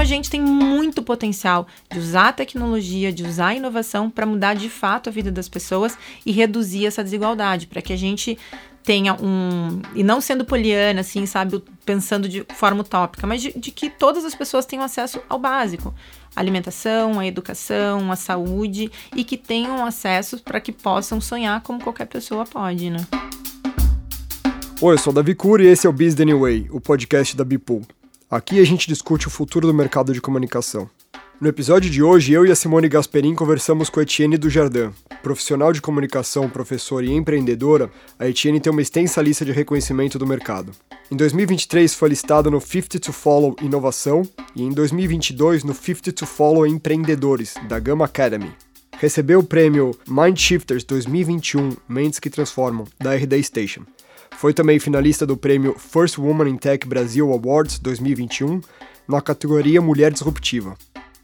A gente tem muito potencial de usar a tecnologia, de usar a inovação para mudar de fato a vida das pessoas e reduzir essa desigualdade, para que a gente tenha um. E não sendo poliana, assim, sabe, pensando de forma utópica, mas de, de que todas as pessoas tenham acesso ao básico a alimentação, a educação, a saúde e que tenham acesso para que possam sonhar como qualquer pessoa pode, né? Oi, eu sou o Davi Cury e esse é o Business Anyway, o podcast da Bipool. Aqui a gente discute o futuro do mercado de comunicação. No episódio de hoje, eu e a Simone Gasperin conversamos com a Etienne Dujardin. Profissional de comunicação, professora e empreendedora, a Etienne tem uma extensa lista de reconhecimento do mercado. Em 2023 foi listada no 50 to Follow Inovação e em 2022 no 50 to Follow Empreendedores, da Gama Academy. Recebeu o prêmio Mind Shifters 2021 Mentes que Transformam, da RD Station. Foi também finalista do prêmio First Woman in Tech Brasil Awards 2021 na categoria Mulher Disruptiva.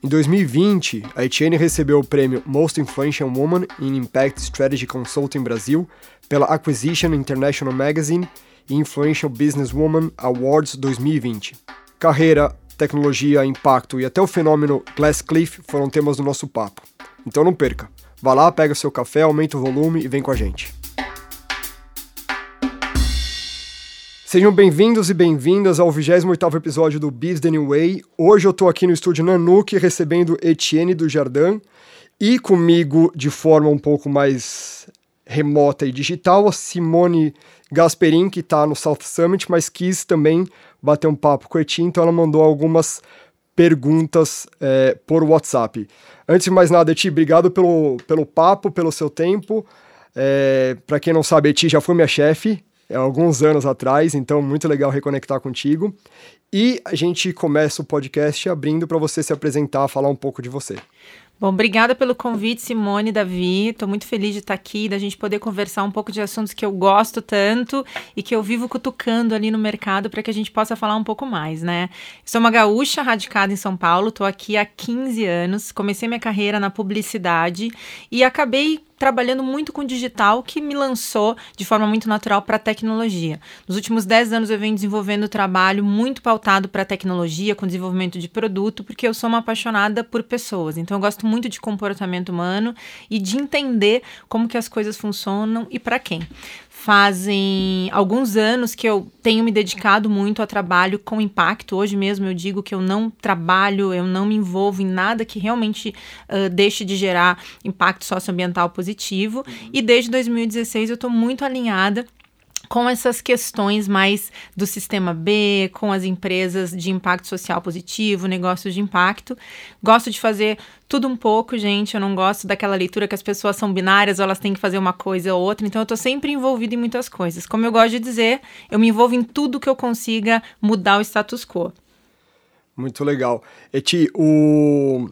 Em 2020, a Etienne recebeu o prêmio Most Influential Woman in Impact Strategy Consulting Brasil pela Acquisition International Magazine e Influential Business Woman Awards 2020. Carreira, tecnologia, impacto e até o fenômeno Glass Cliff foram temas do nosso papo. Então não perca. Vá lá, pega seu café, aumenta o volume e vem com a gente. Sejam bem-vindos e bem-vindas ao 28º episódio do Biz The New Way. Hoje eu estou aqui no estúdio Nanuque recebendo Etienne do Jardim e comigo de forma um pouco mais remota e digital a Simone Gasperin, que está no South Summit, mas quis também bater um papo com Etienne, então ela mandou algumas perguntas é, por WhatsApp. Antes de mais nada, Eti, obrigado pelo, pelo papo, pelo seu tempo. É, Para quem não sabe, Eti já foi minha chefe é, alguns anos atrás, então muito legal reconectar contigo. E a gente começa o podcast abrindo para você se apresentar, falar um pouco de você. Bom, obrigada pelo convite, Simone, Davi. Estou muito feliz de estar aqui, da gente poder conversar um pouco de assuntos que eu gosto tanto e que eu vivo cutucando ali no mercado para que a gente possa falar um pouco mais, né? Sou uma gaúcha radicada em São Paulo, estou aqui há 15 anos, comecei minha carreira na publicidade e acabei trabalhando muito com digital, que me lançou de forma muito natural para a tecnologia. Nos últimos 10 anos eu venho desenvolvendo trabalho muito pautado para tecnologia, com desenvolvimento de produto, porque eu sou uma apaixonada por pessoas. Então eu gosto muito de comportamento humano e de entender como que as coisas funcionam e para quem fazem alguns anos que eu tenho me dedicado muito a trabalho com impacto. Hoje mesmo eu digo que eu não trabalho, eu não me envolvo em nada que realmente uh, deixe de gerar impacto socioambiental positivo. Uhum. E desde 2016 eu estou muito alinhada com essas questões mais do sistema B, com as empresas de impacto social positivo, negócios de impacto. Gosto de fazer tudo um pouco, gente. Eu não gosto daquela leitura que as pessoas são binárias ou elas têm que fazer uma coisa ou outra. Então eu tô sempre envolvida em muitas coisas. Como eu gosto de dizer, eu me envolvo em tudo que eu consiga mudar o status quo. Muito legal. Eti, o...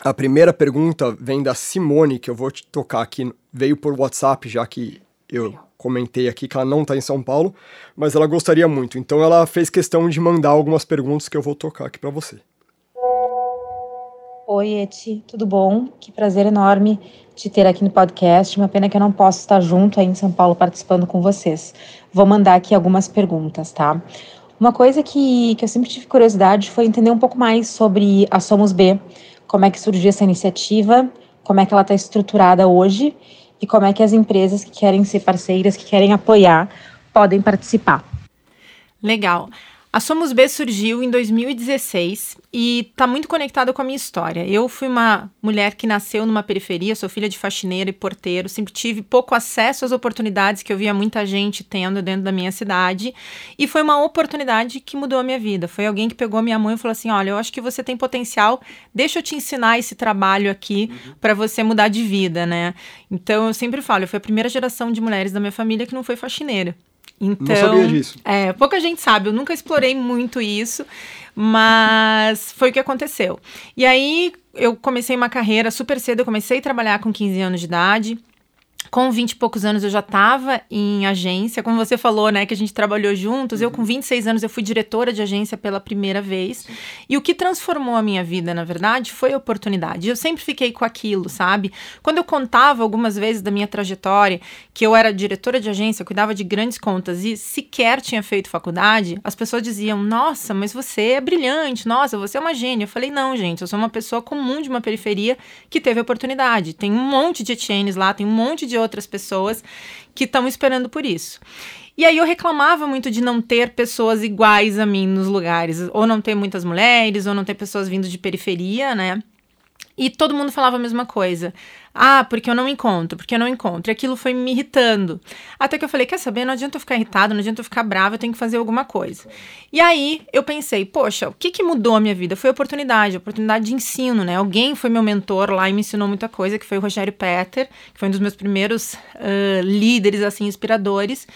a primeira pergunta vem da Simone, que eu vou te tocar aqui. Veio por WhatsApp, já que eu comentei aqui que ela não está em São Paulo, mas ela gostaria muito. Então ela fez questão de mandar algumas perguntas que eu vou tocar aqui para você. Oi, Eti, tudo bom? Que prazer enorme te ter aqui no podcast. Uma pena que eu não posso estar junto aí em São Paulo participando com vocês. Vou mandar aqui algumas perguntas, tá? Uma coisa que, que eu sempre tive curiosidade foi entender um pouco mais sobre a Somos B, como é que surgiu essa iniciativa, como é que ela está estruturada hoje e como é que as empresas que querem ser parceiras, que querem apoiar, podem participar. Legal. A Somos B surgiu em 2016 e está muito conectada com a minha história. Eu fui uma mulher que nasceu numa periferia, sou filha de faxineira e porteiro, sempre tive pouco acesso às oportunidades que eu via muita gente tendo dentro da minha cidade. E foi uma oportunidade que mudou a minha vida. Foi alguém que pegou a minha mãe e falou assim: Olha, eu acho que você tem potencial, deixa eu te ensinar esse trabalho aqui uhum. para você mudar de vida, né? Então eu sempre falo, eu fui a primeira geração de mulheres da minha família que não foi faxineira. Então, não sabia disso. É, pouca gente sabe, eu nunca explorei muito isso, mas foi o que aconteceu. E aí eu comecei uma carreira super cedo, eu comecei a trabalhar com 15 anos de idade. Com 20 e poucos anos eu já estava em agência, como você falou, né, que a gente trabalhou juntos. Uhum. Eu com 26 anos eu fui diretora de agência pela primeira vez. Sim. E o que transformou a minha vida, na verdade, foi a oportunidade. Eu sempre fiquei com aquilo, sabe? Quando eu contava algumas vezes da minha trajetória, que eu era diretora de agência, cuidava de grandes contas e sequer tinha feito faculdade, as pessoas diziam: "Nossa, mas você é brilhante. Nossa, você é uma gênia". Eu falei: "Não, gente, eu sou uma pessoa comum de uma periferia que teve oportunidade. Tem um monte de Etiennes lá, tem um monte de outras pessoas que estão esperando por isso. E aí eu reclamava muito de não ter pessoas iguais a mim nos lugares, ou não ter muitas mulheres, ou não ter pessoas vindo de periferia, né? E todo mundo falava a mesma coisa. Ah, porque eu não encontro, porque eu não encontro. E aquilo foi me irritando. Até que eu falei: quer saber? Não adianta eu ficar irritado, não adianta eu ficar brava, eu tenho que fazer alguma coisa. E aí eu pensei: poxa, o que, que mudou a minha vida? Foi oportunidade, oportunidade de ensino, né? Alguém foi meu mentor lá e me ensinou muita coisa, que foi o Rogério Petter, que foi um dos meus primeiros uh, líderes, assim, inspiradores.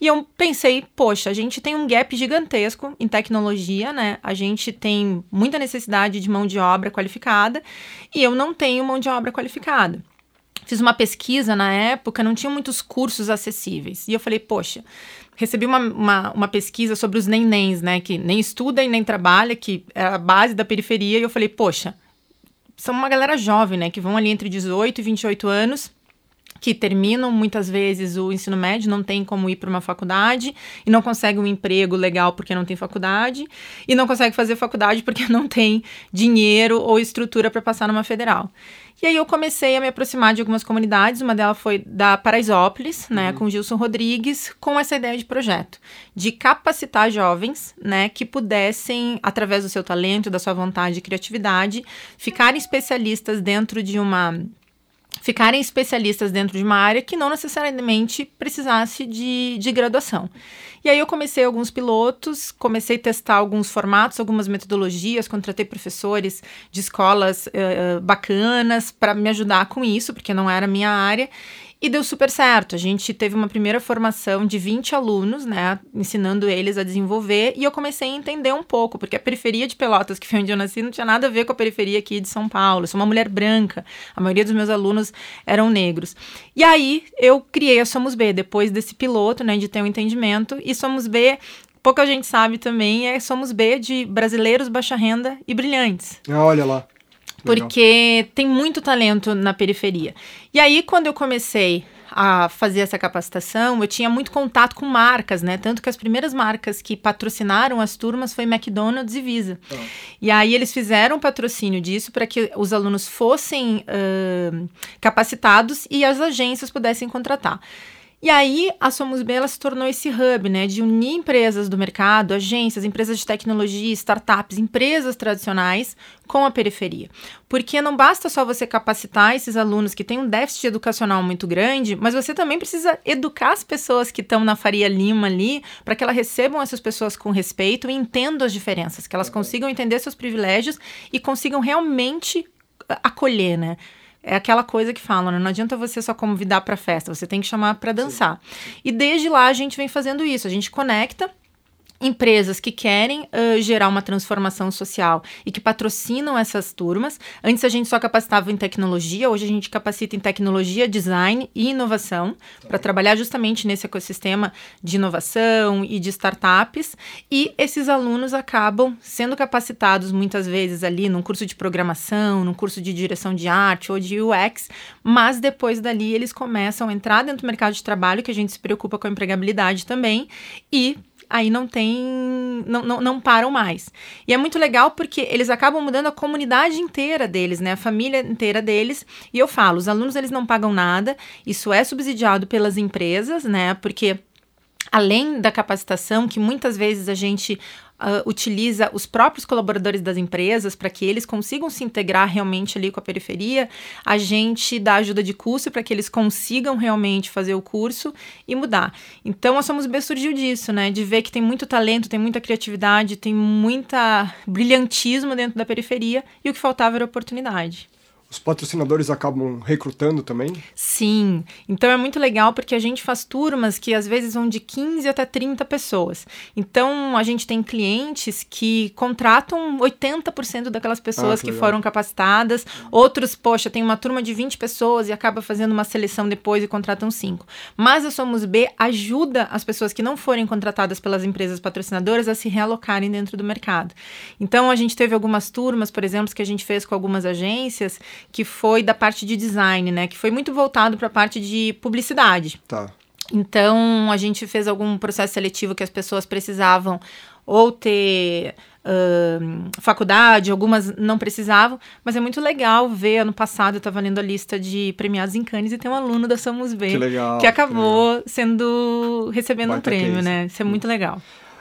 E eu pensei, poxa, a gente tem um gap gigantesco em tecnologia, né? A gente tem muita necessidade de mão de obra qualificada e eu não tenho mão de obra qualificada. Fiz uma pesquisa na época, não tinha muitos cursos acessíveis. E eu falei, poxa, recebi uma, uma, uma, pesquisa sobre os nenéns, né? Que nem estuda e nem trabalha, que é a base da periferia. E eu falei, poxa, são uma galera jovem, né? Que vão ali entre 18 e 28 anos que terminam muitas vezes o ensino médio, não tem como ir para uma faculdade e não consegue um emprego legal porque não tem faculdade e não consegue fazer faculdade porque não tem dinheiro ou estrutura para passar numa federal. E aí eu comecei a me aproximar de algumas comunidades, uma delas foi da Paraisópolis, né, uhum. com Gilson Rodrigues, com essa ideia de projeto, de capacitar jovens, né, que pudessem, através do seu talento, da sua vontade e criatividade, ficarem especialistas dentro de uma ficarem especialistas dentro de uma área que não necessariamente precisasse de, de graduação. E aí eu comecei alguns pilotos, comecei a testar alguns formatos, algumas metodologias, contratei professores de escolas uh, bacanas para me ajudar com isso, porque não era minha área. E deu super certo. A gente teve uma primeira formação de 20 alunos, né? Ensinando eles a desenvolver. E eu comecei a entender um pouco, porque a periferia de Pelotas, que foi onde eu nasci, não tinha nada a ver com a periferia aqui de São Paulo. Eu sou uma mulher branca. A maioria dos meus alunos eram negros. E aí eu criei a Somos B, depois desse piloto, né? De ter um entendimento. E Somos B pouca gente sabe também, é Somos B de brasileiros baixa renda e brilhantes. Olha lá porque tem muito talento na periferia. E aí, quando eu comecei a fazer essa capacitação, eu tinha muito contato com marcas, né? Tanto que as primeiras marcas que patrocinaram as turmas foi McDonald's e Visa. Oh. E aí eles fizeram patrocínio disso para que os alunos fossem uh, capacitados e as agências pudessem contratar. E aí, a Somos B ela se tornou esse hub, né, de unir empresas do mercado, agências, empresas de tecnologia, startups, empresas tradicionais com a periferia. Porque não basta só você capacitar esses alunos que têm um déficit educacional muito grande, mas você também precisa educar as pessoas que estão na Faria Lima ali, para que elas recebam essas pessoas com respeito e entendam as diferenças, que elas consigam entender seus privilégios e consigam realmente acolher, né? É aquela coisa que falam, né? não adianta você só convidar para festa, você tem que chamar para dançar. Sim. E desde lá a gente vem fazendo isso, a gente conecta empresas que querem uh, gerar uma transformação social e que patrocinam essas turmas. Antes a gente só capacitava em tecnologia, hoje a gente capacita em tecnologia, design e inovação para trabalhar justamente nesse ecossistema de inovação e de startups. E esses alunos acabam sendo capacitados muitas vezes ali num curso de programação, num curso de direção de arte ou de UX, mas depois dali eles começam a entrar dentro do mercado de trabalho, que a gente se preocupa com a empregabilidade também, e aí não tem. Não, não, não param mais. E é muito legal porque eles acabam mudando a comunidade inteira deles, né? A família inteira deles. E eu falo, os alunos eles não pagam nada, isso é subsidiado pelas empresas, né? Porque além da capacitação, que muitas vezes a gente uh, utiliza os próprios colaboradores das empresas para que eles consigam se integrar realmente ali com a periferia, a gente dá ajuda de curso para que eles consigam realmente fazer o curso e mudar. Então, a Somos B surgiu disso, né? De ver que tem muito talento, tem muita criatividade, tem muita brilhantismo dentro da periferia e o que faltava era oportunidade. Os patrocinadores acabam recrutando também? Sim. Então é muito legal porque a gente faz turmas que às vezes vão de 15 até 30 pessoas. Então a gente tem clientes que contratam 80% daquelas pessoas ah, que, que foram capacitadas. Outros, poxa, tem uma turma de 20 pessoas e acaba fazendo uma seleção depois e contratam 5. Mas a Somos B ajuda as pessoas que não forem contratadas pelas empresas patrocinadoras a se realocarem dentro do mercado. Então a gente teve algumas turmas, por exemplo, que a gente fez com algumas agências que foi da parte de design, né? Que foi muito voltado para a parte de publicidade. Tá. Então, a gente fez algum processo seletivo que as pessoas precisavam ou ter uh, faculdade, algumas não precisavam, mas é muito legal ver. Ano passado eu estava lendo a lista de premiados em Cannes e tem um aluno da Somos B que, legal, que acabou que sendo recebendo Baita um prêmio, case. né? Isso é muito legal.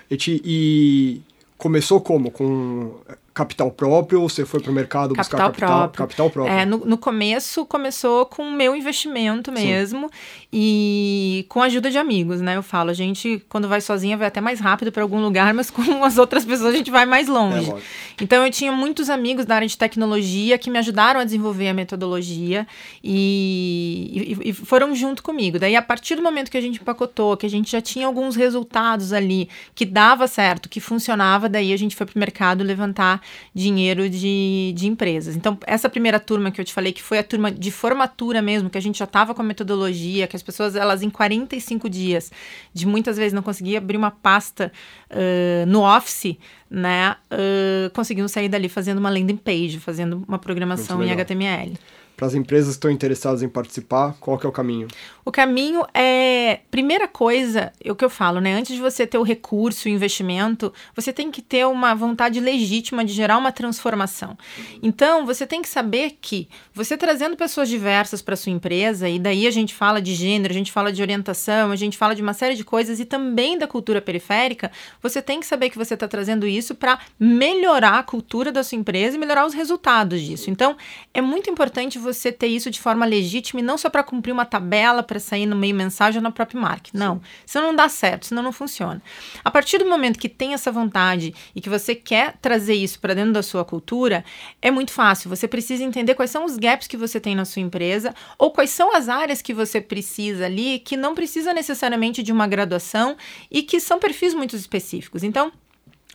E, e começou como? Com capital próprio ou você foi para o mercado capital buscar capital próprio? Capital próprio. É, no, no começo começou com o meu investimento mesmo Sim. e com a ajuda de amigos, né? Eu falo, a gente quando vai sozinha vai até mais rápido para algum lugar, mas com as outras pessoas a gente vai mais longe. É, então eu tinha muitos amigos da área de tecnologia que me ajudaram a desenvolver a metodologia e, e, e foram junto comigo. Daí a partir do momento que a gente empacotou, que a gente já tinha alguns resultados ali que dava certo, que funcionava, daí a gente foi para o mercado levantar dinheiro de, de empresas. Então, essa primeira turma que eu te falei, que foi a turma de formatura mesmo, que a gente já estava com a metodologia, que as pessoas, elas em 45 dias, de muitas vezes não conseguia abrir uma pasta uh, no Office, né, uh, conseguiam sair dali fazendo uma landing page, fazendo uma programação em HTML para as empresas que estão interessadas em participar, qual que é o caminho? O caminho é, primeira coisa, é o que eu falo, né? Antes de você ter o recurso, o investimento, você tem que ter uma vontade legítima de gerar uma transformação. Então, você tem que saber que você trazendo pessoas diversas para sua empresa, e daí a gente fala de gênero, a gente fala de orientação, a gente fala de uma série de coisas e também da cultura periférica, você tem que saber que você está trazendo isso para melhorar a cultura da sua empresa e melhorar os resultados disso. Então, é muito importante você ter isso de forma legítima e não só para cumprir uma tabela para sair no meio mensagem ou na própria marca. Não. Sim. Senão não dá certo, senão não funciona. A partir do momento que tem essa vontade e que você quer trazer isso para dentro da sua cultura, é muito fácil. Você precisa entender quais são os gaps que você tem na sua empresa ou quais são as áreas que você precisa ali que não precisa necessariamente de uma graduação e que são perfis muito específicos. Então,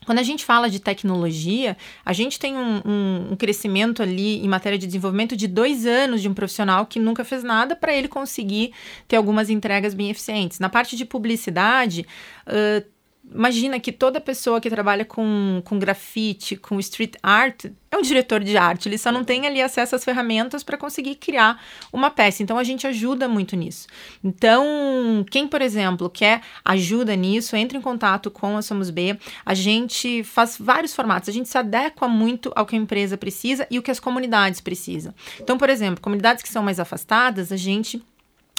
quando a gente fala de tecnologia, a gente tem um, um, um, crescimento ali em matéria de desenvolvimento de dois anos de um profissional que nunca fez nada para ele conseguir ter algumas entregas bem eficientes. Na parte de publicidade, uh, imagina que toda pessoa que trabalha com, com grafite, com street art, é um diretor de arte. Ele só não tem ali acesso às ferramentas para conseguir criar uma peça. Então a gente ajuda muito nisso. Então, quem, por exemplo, quer ajuda nisso, entre em contato com a Somos B. A gente faz vários formatos. A gente se adequa muito ao que a empresa precisa e o que as comunidades precisam. Então, por exemplo, comunidades que são mais afastadas, a gente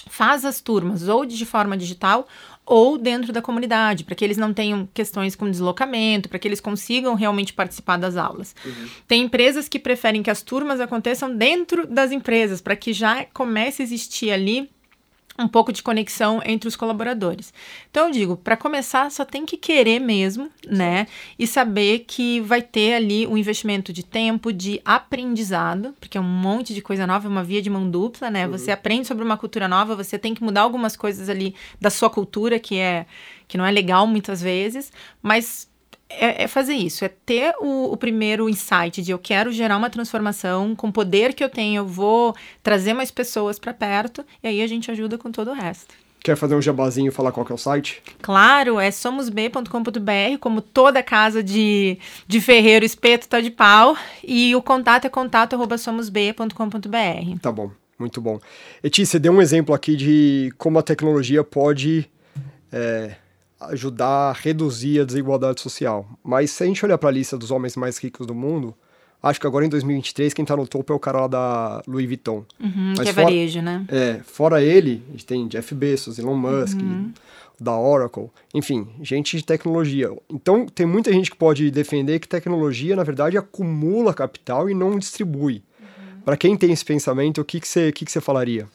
faz as turmas ou de forma digital ou dentro da comunidade, para que eles não tenham questões com deslocamento, para que eles consigam realmente participar das aulas. Uhum. Tem empresas que preferem que as turmas aconteçam dentro das empresas, para que já comece a existir ali um pouco de conexão entre os colaboradores. Então eu digo, para começar, só tem que querer mesmo, né? E saber que vai ter ali um investimento de tempo, de aprendizado, porque é um monte de coisa nova, é uma via de mão dupla, né? Uhum. Você aprende sobre uma cultura nova, você tem que mudar algumas coisas ali da sua cultura que é que não é legal muitas vezes, mas é, é, fazer isso, é ter o, o, primeiro insight de eu quero gerar uma transformação, com o poder que eu tenho, eu vou trazer mais pessoas para perto, e aí a gente ajuda com todo o resto. Quer fazer um jabazinho e falar qual que é o site? Claro, é somosb.com.br, como toda casa de, de ferreiro, espeto tá de pau, e o contato é contato@somosb.com.br. Tá bom, muito bom. Eti, você deu um exemplo aqui de como a tecnologia pode é, ajudar a reduzir a desigualdade social. Mas se a gente olhar para a lista dos homens mais ricos do mundo, acho que agora em 2023 quem está no topo é o cara lá da Louis Vuitton. Uhum, que é fora, varejo, né? É, fora ele, a gente tem Jeff Bezos, Elon Musk, uhum. da Oracle, enfim, gente de tecnologia. Então tem muita gente que pode defender que tecnologia, na verdade, acumula capital e não distribui. Uhum. Para quem tem esse pensamento, o que, que, você, que, que você falaria?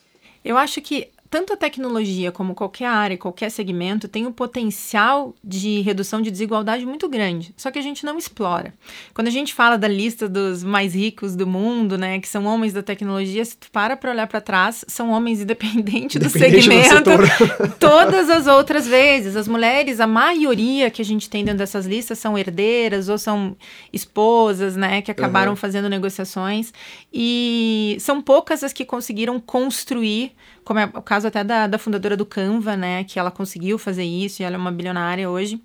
Eu acho que tanto a tecnologia como qualquer área, qualquer segmento tem um potencial de redução de desigualdade muito grande, só que a gente não explora. Quando a gente fala da lista dos mais ricos do mundo, né, que são homens da tecnologia, se tu para para olhar para trás, são homens independentes do segmento. Do todas as outras vezes, as mulheres, a maioria que a gente tem dentro dessas listas são herdeiras ou são esposas, né, que acabaram uhum. fazendo negociações e são poucas as que conseguiram construir como é o caso até da, da fundadora do Canva, né, que ela conseguiu fazer isso e ela é uma bilionária hoje,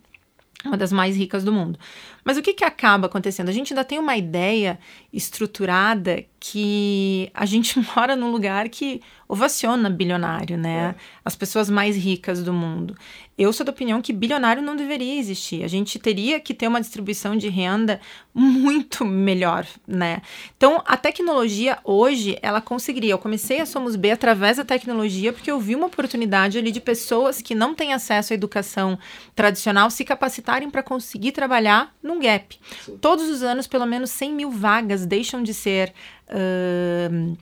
uma das mais ricas do mundo. Mas o que, que acaba acontecendo? A gente ainda tem uma ideia estruturada que a gente mora num lugar que ovaciona bilionário, né? É. As pessoas mais ricas do mundo. Eu sou da opinião que bilionário não deveria existir. A gente teria que ter uma distribuição de renda muito melhor, né? Então, a tecnologia hoje, ela conseguiria. Eu comecei a Somos B através da tecnologia porque eu vi uma oportunidade ali de pessoas que não têm acesso à educação tradicional se capacitarem para conseguir trabalhar num gap. Sim. Todos os anos, pelo menos 100 mil vagas deixam de ser. Uh,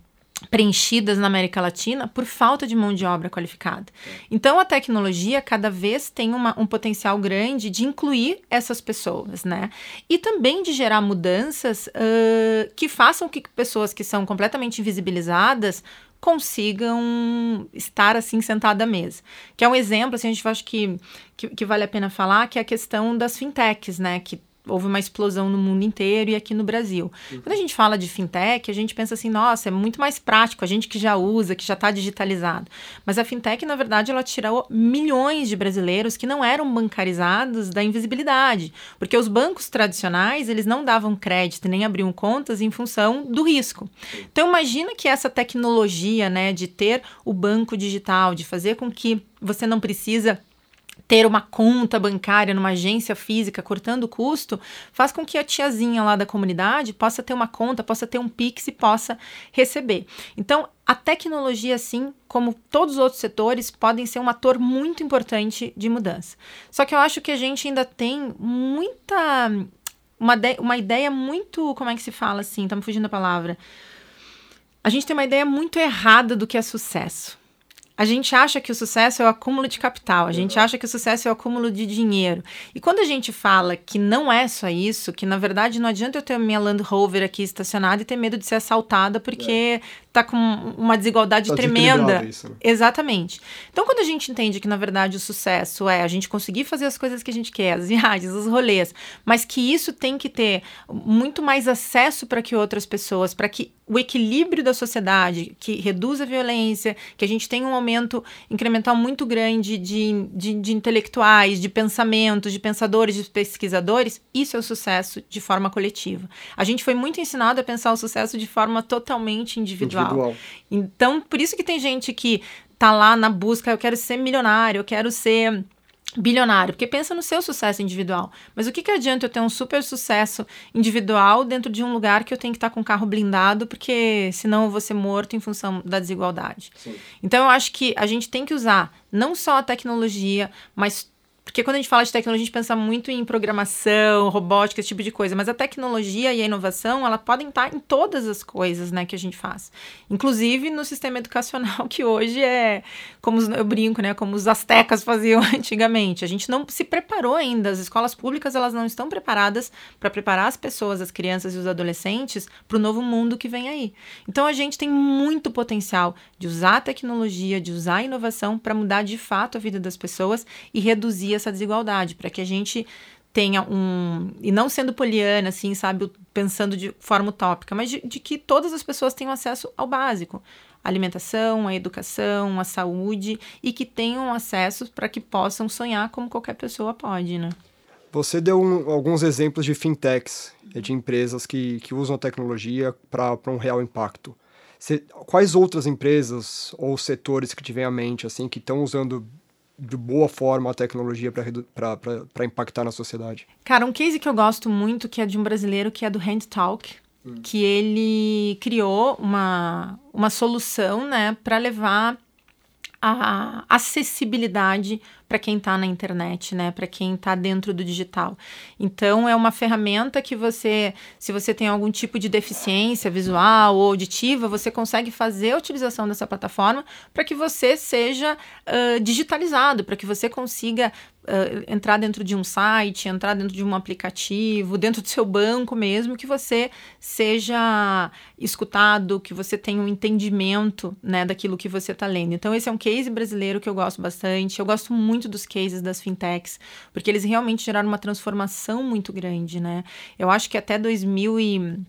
preenchidas na América Latina por falta de mão de obra qualificada. Então, a tecnologia cada vez tem uma, um potencial grande de incluir essas pessoas, né? E também de gerar mudanças uh, que façam que pessoas que são completamente invisibilizadas consigam estar assim sentada à mesa. Que é um exemplo, assim, a gente acha que, que, que vale a pena falar, que é a questão das fintechs, né? Que houve uma explosão no mundo inteiro e aqui no Brasil. Uhum. Quando a gente fala de fintech, a gente pensa assim, nossa, é muito mais prático, a gente que já usa, que já está digitalizado. Mas a fintech, na verdade, ela tirou milhões de brasileiros que não eram bancarizados da invisibilidade, porque os bancos tradicionais, eles não davam crédito nem abriam contas em função do risco. Então imagina que essa tecnologia, né, de ter o banco digital, de fazer com que você não precisa ter uma conta bancária numa agência física cortando o custo, faz com que a tiazinha lá da comunidade possa ter uma conta, possa ter um Pix e possa receber. Então, a tecnologia, assim como todos os outros setores, podem ser um ator muito importante de mudança. Só que eu acho que a gente ainda tem muita. Uma, uma ideia muito. Como é que se fala assim? Tá me fugindo a palavra. A gente tem uma ideia muito errada do que é sucesso. A gente acha que o sucesso é o acúmulo de capital, a gente acha que o sucesso é o acúmulo de dinheiro. E quando a gente fala que não é só isso, que na verdade não adianta eu ter minha Land Rover aqui estacionada e ter medo de ser assaltada porque é tá com uma desigualdade tá tremenda. Isso, né? Exatamente. Então, quando a gente entende que, na verdade, o sucesso é a gente conseguir fazer as coisas que a gente quer, as viagens, os rolês, mas que isso tem que ter muito mais acesso para que outras pessoas, para que o equilíbrio da sociedade, que reduz a violência, que a gente tenha um aumento incremental muito grande de, de, de intelectuais, de pensamentos, de pensadores, de pesquisadores, isso é o sucesso de forma coletiva. A gente foi muito ensinado a pensar o sucesso de forma totalmente individual individual. Então, por isso que tem gente que tá lá na busca, eu quero ser milionário, eu quero ser bilionário, porque pensa no seu sucesso individual. Mas o que, que adianta eu ter um super sucesso individual dentro de um lugar que eu tenho que estar com o carro blindado, porque senão eu vou ser morto em função da desigualdade. Sim. Então eu acho que a gente tem que usar não só a tecnologia, mas porque quando a gente fala de tecnologia, a gente pensa muito em programação, robótica, esse tipo de coisa. Mas a tecnologia e a inovação, ela podem estar em todas as coisas né, que a gente faz. Inclusive no sistema educacional, que hoje é, como eu brinco, né? Como os astecas faziam antigamente. A gente não se preparou ainda. As escolas públicas, elas não estão preparadas para preparar as pessoas, as crianças e os adolescentes para o novo mundo que vem aí. Então a gente tem muito potencial de usar a tecnologia, de usar a inovação para mudar de fato a vida das pessoas e reduzir essa desigualdade, para que a gente tenha um. E não sendo poliana, assim, sabe, pensando de forma utópica, mas de, de que todas as pessoas tenham acesso ao básico. A alimentação, a educação, a saúde e que tenham acesso para que possam sonhar como qualquer pessoa pode, né? Você deu um, alguns exemplos de fintechs, de empresas que, que usam a tecnologia para um real impacto. quais outras empresas ou setores que tiver à mente, assim, que estão usando de boa forma a tecnologia para impactar na sociedade? Cara, um case que eu gosto muito, que é de um brasileiro, que é do Hand Talk, hum. que ele criou uma, uma solução, né, para levar a acessibilidade para quem está na internet, né? Para quem está dentro do digital. Então é uma ferramenta que você, se você tem algum tipo de deficiência visual ou auditiva, você consegue fazer a utilização dessa plataforma para que você seja uh, digitalizado, para que você consiga Uh, entrar dentro de um site, entrar dentro de um aplicativo, dentro do seu banco mesmo, que você seja escutado, que você tenha um entendimento né, daquilo que você está lendo. Então, esse é um case brasileiro que eu gosto bastante. Eu gosto muito dos cases das fintechs, porque eles realmente geraram uma transformação muito grande, né? Eu acho que até 2000 e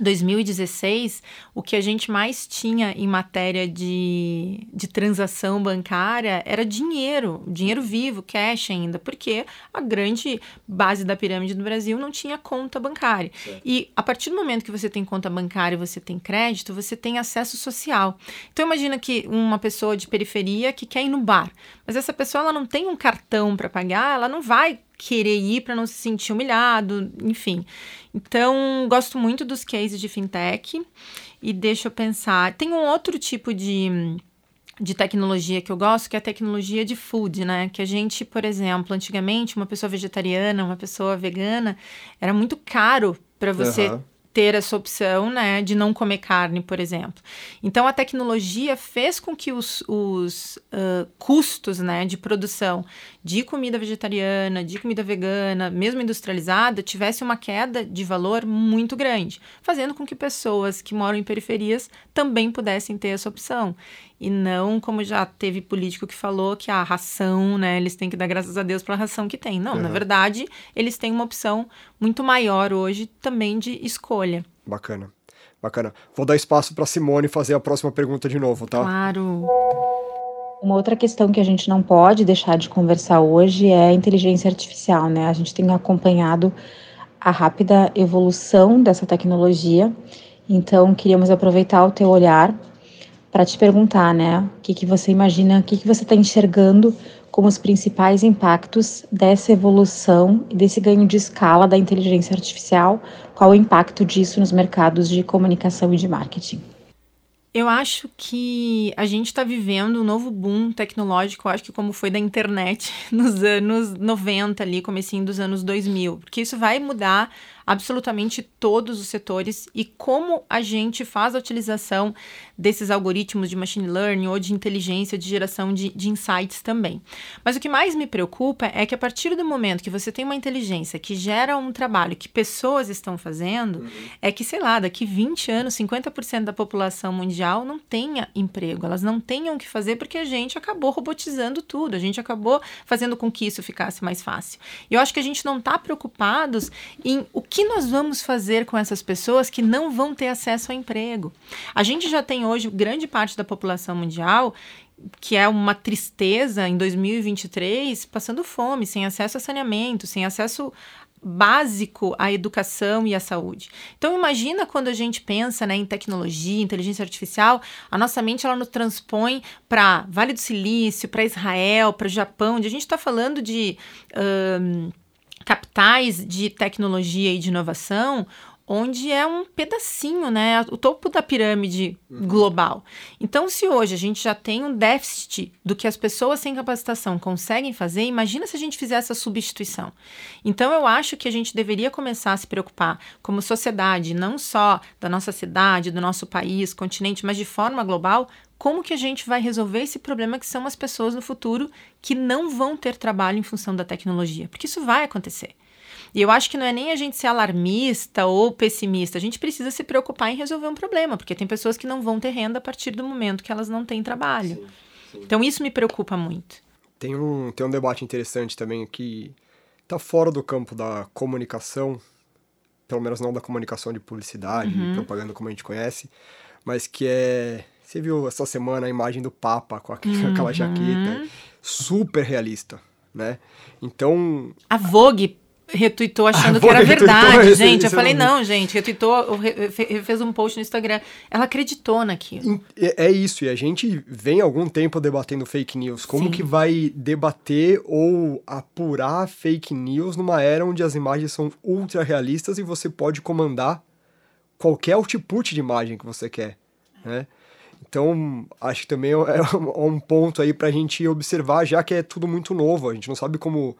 2016, o que a gente mais tinha em matéria de, de transação bancária era dinheiro, dinheiro vivo, cash ainda, porque a grande base da pirâmide do Brasil não tinha conta bancária. E a partir do momento que você tem conta bancária e você tem crédito, você tem acesso social. Então imagina que uma pessoa de periferia que quer ir no bar, mas essa pessoa ela não tem um cartão para pagar, ela não vai querer ir para não se sentir humilhado, enfim. Então, gosto muito dos cases de fintech e deixa eu pensar. Tem um outro tipo de de tecnologia que eu gosto, que é a tecnologia de food, né? Que a gente, por exemplo, antigamente, uma pessoa vegetariana, uma pessoa vegana, era muito caro para você uhum ter essa opção, né, de não comer carne, por exemplo. Então, a tecnologia fez com que os, os uh, custos, né, de produção de comida vegetariana, de comida vegana, mesmo industrializada, tivesse uma queda de valor muito grande, fazendo com que pessoas que moram em periferias também pudessem ter essa opção e não como já teve político que falou que a ração, né, eles têm que dar graças a Deus pela ração que tem. Não, uhum. na verdade, eles têm uma opção muito maior hoje também de escolha. Bacana. Bacana. Vou dar espaço para Simone fazer a próxima pergunta de novo, tá? Claro. Uma outra questão que a gente não pode deixar de conversar hoje é a inteligência artificial, né? A gente tem acompanhado a rápida evolução dessa tecnologia. Então, queríamos aproveitar o teu olhar para te perguntar, né, o que, que você imagina, o que, que você está enxergando como os principais impactos dessa evolução e desse ganho de escala da inteligência artificial, qual o impacto disso nos mercados de comunicação e de marketing? Eu acho que a gente está vivendo um novo boom tecnológico, acho que como foi da internet nos anos 90 ali, comecinho dos anos 2000, porque isso vai mudar absolutamente todos os setores e como a gente faz a utilização desses algoritmos de machine learning ou de inteligência de geração de, de insights também. Mas o que mais me preocupa é que a partir do momento que você tem uma inteligência que gera um trabalho que pessoas estão fazendo, uhum. é que, sei lá, daqui 20 anos, 50% da população mundial não tenha emprego, elas não tenham o que fazer porque a gente acabou robotizando tudo, a gente acabou fazendo com que isso ficasse mais fácil. E eu acho que a gente não está preocupados em o que nós vamos fazer com essas pessoas que não vão ter acesso ao emprego? A gente já tem hoje grande parte da população mundial que é uma tristeza em 2023, passando fome, sem acesso a saneamento, sem acesso básico à educação e à saúde. Então imagina quando a gente pensa né, em tecnologia, inteligência artificial, a nossa mente ela nos transpõe para Vale do Silício, para Israel, para o Japão, onde a gente está falando de um, capitais de tecnologia e de inovação, onde é um pedacinho, né, o topo da pirâmide uhum. global. Então, se hoje a gente já tem um déficit do que as pessoas sem capacitação conseguem fazer, imagina se a gente fizer essa substituição. Então, eu acho que a gente deveria começar a se preocupar como sociedade, não só da nossa cidade, do nosso país, continente, mas de forma global, como que a gente vai resolver esse problema que são as pessoas no futuro que não vão ter trabalho em função da tecnologia, porque isso vai acontecer. E eu acho que não é nem a gente ser alarmista ou pessimista, a gente precisa se preocupar em resolver um problema, porque tem pessoas que não vão ter renda a partir do momento que elas não têm trabalho. Sim, sim. Então isso me preocupa muito. Tem um, tem um debate interessante também que está fora do campo da comunicação, pelo menos não da comunicação de publicidade, uhum. propaganda como a gente conhece, mas que é você viu essa semana a imagem do Papa com aquela uhum. jaqueta? Super realista, né? Então. A Vogue retuitou achando que era verdade, gente. eu falei, não, gente, retuitou, fez um post no Instagram. Ela acreditou naquilo. É, é isso, e a gente vem algum tempo debatendo fake news. Como Sim. que vai debater ou apurar fake news numa era onde as imagens são ultra realistas e você pode comandar qualquer output de imagem que você quer, né? Então, acho que também é um ponto aí para a gente observar, já que é tudo muito novo, a gente não sabe como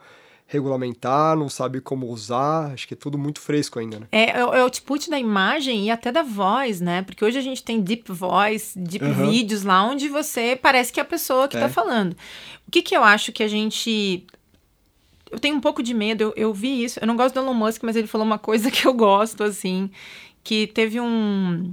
regulamentar, não sabe como usar, acho que é tudo muito fresco ainda, né? É, é, é o output da imagem e até da voz, né? Porque hoje a gente tem deep voice, deep uhum. vídeos lá, onde você parece que é a pessoa que está é. falando. O que que eu acho que a gente... Eu tenho um pouco de medo, eu, eu vi isso, eu não gosto do Elon Musk, mas ele falou uma coisa que eu gosto, assim, que teve um...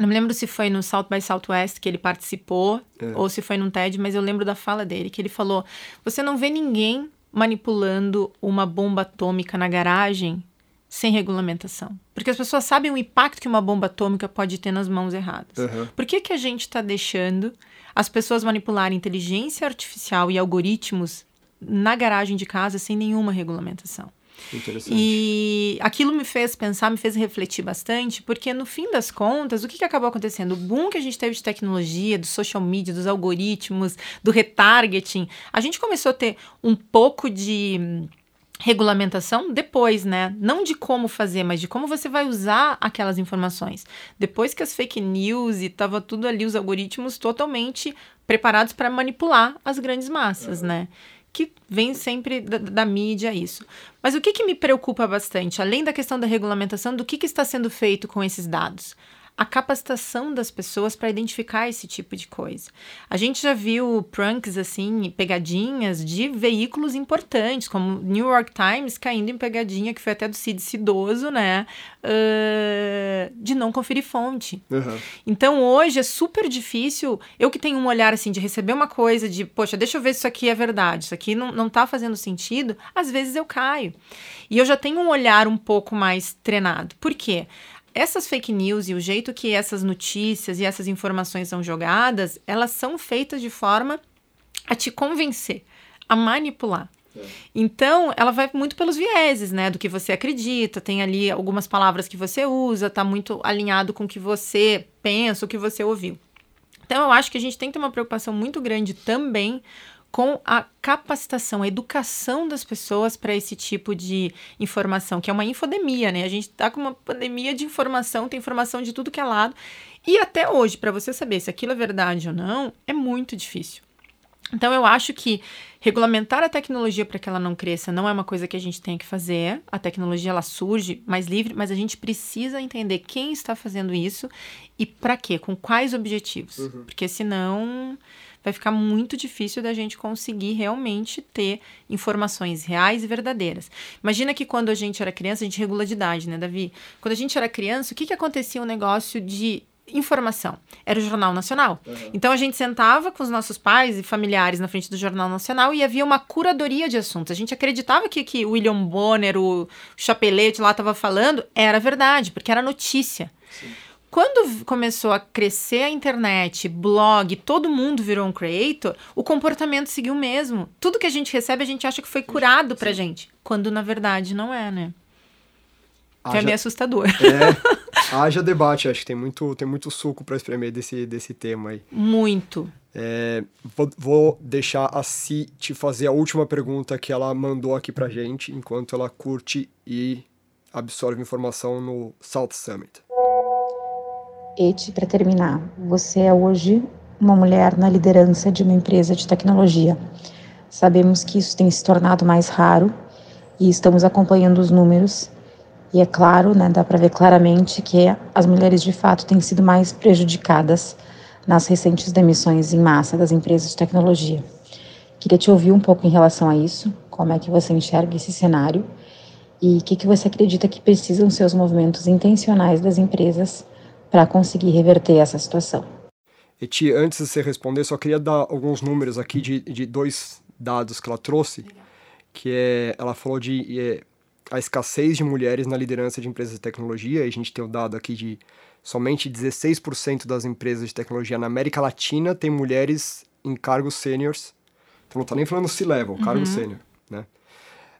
não me lembro se foi no South by Southwest que ele participou, é. ou se foi num TED, mas eu lembro da fala dele, que ele falou: você não vê ninguém manipulando uma bomba atômica na garagem sem regulamentação. Porque as pessoas sabem o impacto que uma bomba atômica pode ter nas mãos erradas. Uhum. Por que, que a gente está deixando as pessoas manipularem inteligência artificial e algoritmos na garagem de casa sem nenhuma regulamentação? Interessante. E aquilo me fez pensar, me fez refletir bastante, porque no fim das contas, o que, que acabou acontecendo? O boom que a gente teve de tecnologia, do social media, dos algoritmos, do retargeting, a gente começou a ter um pouco de regulamentação depois, né? Não de como fazer, mas de como você vai usar aquelas informações. Depois que as fake news e tava tudo ali, os algoritmos totalmente preparados para manipular as grandes massas, uhum. né? Que vem sempre da, da, mídia isso. Mas o que, que me preocupa bastante, além da questão da regulamentação, do que, que está sendo feito com esses dados? A capacitação das pessoas para identificar esse tipo de coisa. A gente já viu pranks assim, pegadinhas de veículos importantes, como New York Times caindo em pegadinha, que foi até do Cid Cidoso, né? Uh, de não conferir fonte. Uhum. Então hoje é super difícil. Eu que tenho um olhar assim de receber uma coisa de, poxa, deixa eu ver se isso aqui é verdade, isso aqui não, não tá fazendo sentido, às vezes eu caio. E eu já tenho um olhar um pouco mais treinado. Por quê? Essas fake news e o jeito que essas notícias e essas informações são jogadas, elas são feitas de forma a te convencer, a manipular. É. Então, ela vai muito pelos vieses, né? Do que você acredita, tem ali algumas palavras que você usa, tá muito alinhado com o que você pensa, o que você ouviu. Então, eu acho que a gente tem que ter uma preocupação muito grande também com a capacitação, a educação das pessoas para esse tipo de informação, que é uma infodemia, né? A gente está com uma pandemia de informação, tem informação de tudo que é lado. E até hoje, para você saber se aquilo é verdade ou não, é muito difícil. Então, eu acho que regulamentar a tecnologia para que ela não cresça não é uma coisa que a gente tem que fazer. A tecnologia ela surge mais livre, mas a gente precisa entender quem está fazendo isso e para quê, com quais objetivos. Uhum. Porque senão vai ficar muito difícil da gente conseguir realmente ter informações reais e verdadeiras. Imagina que quando a gente era criança, a gente regula de idade, né, Davi? Quando a gente era criança, o que, que acontecia um negócio de informação. Era o Jornal Nacional. Uhum. Então a gente sentava com os nossos pais e familiares na frente do Jornal Nacional e havia uma curadoria de assuntos. A gente acreditava que que William Bonner, o Chapelete lá estava falando, era verdade, porque era notícia. Sim. Quando começou a crescer a internet, blog, todo mundo virou um creator, o comportamento seguiu o mesmo. Tudo que a gente recebe, a gente acha que foi curado pra gente. Quando na verdade não é, né? Haja... é meio assustador. É, haja debate, acho que tem muito, tem muito suco para espremer desse, desse tema aí. Muito. É, vou, vou, deixar a Si te fazer a última pergunta que ela mandou aqui pra gente, enquanto ela curte e absorve informação no South Summit. Eti, para terminar, você é hoje uma mulher na liderança de uma empresa de tecnologia. Sabemos que isso tem se tornado mais raro e estamos acompanhando os números. E é claro, né, dá para ver claramente que as mulheres de fato têm sido mais prejudicadas nas recentes demissões em massa das empresas de tecnologia. Queria te ouvir um pouco em relação a isso, como é que você enxerga esse cenário e o que, que você acredita que precisam ser os movimentos intencionais das empresas para conseguir reverter essa situação. Eti, antes de você responder, só queria dar alguns números aqui de, de dois dados que ela trouxe, que é, ela falou de é, a escassez de mulheres na liderança de empresas de tecnologia, e a gente tem o dado aqui de somente 16% das empresas de tecnologia na América Latina tem mulheres em cargos sêniores, então não está nem falando C-level, cargo uhum. sênior, né?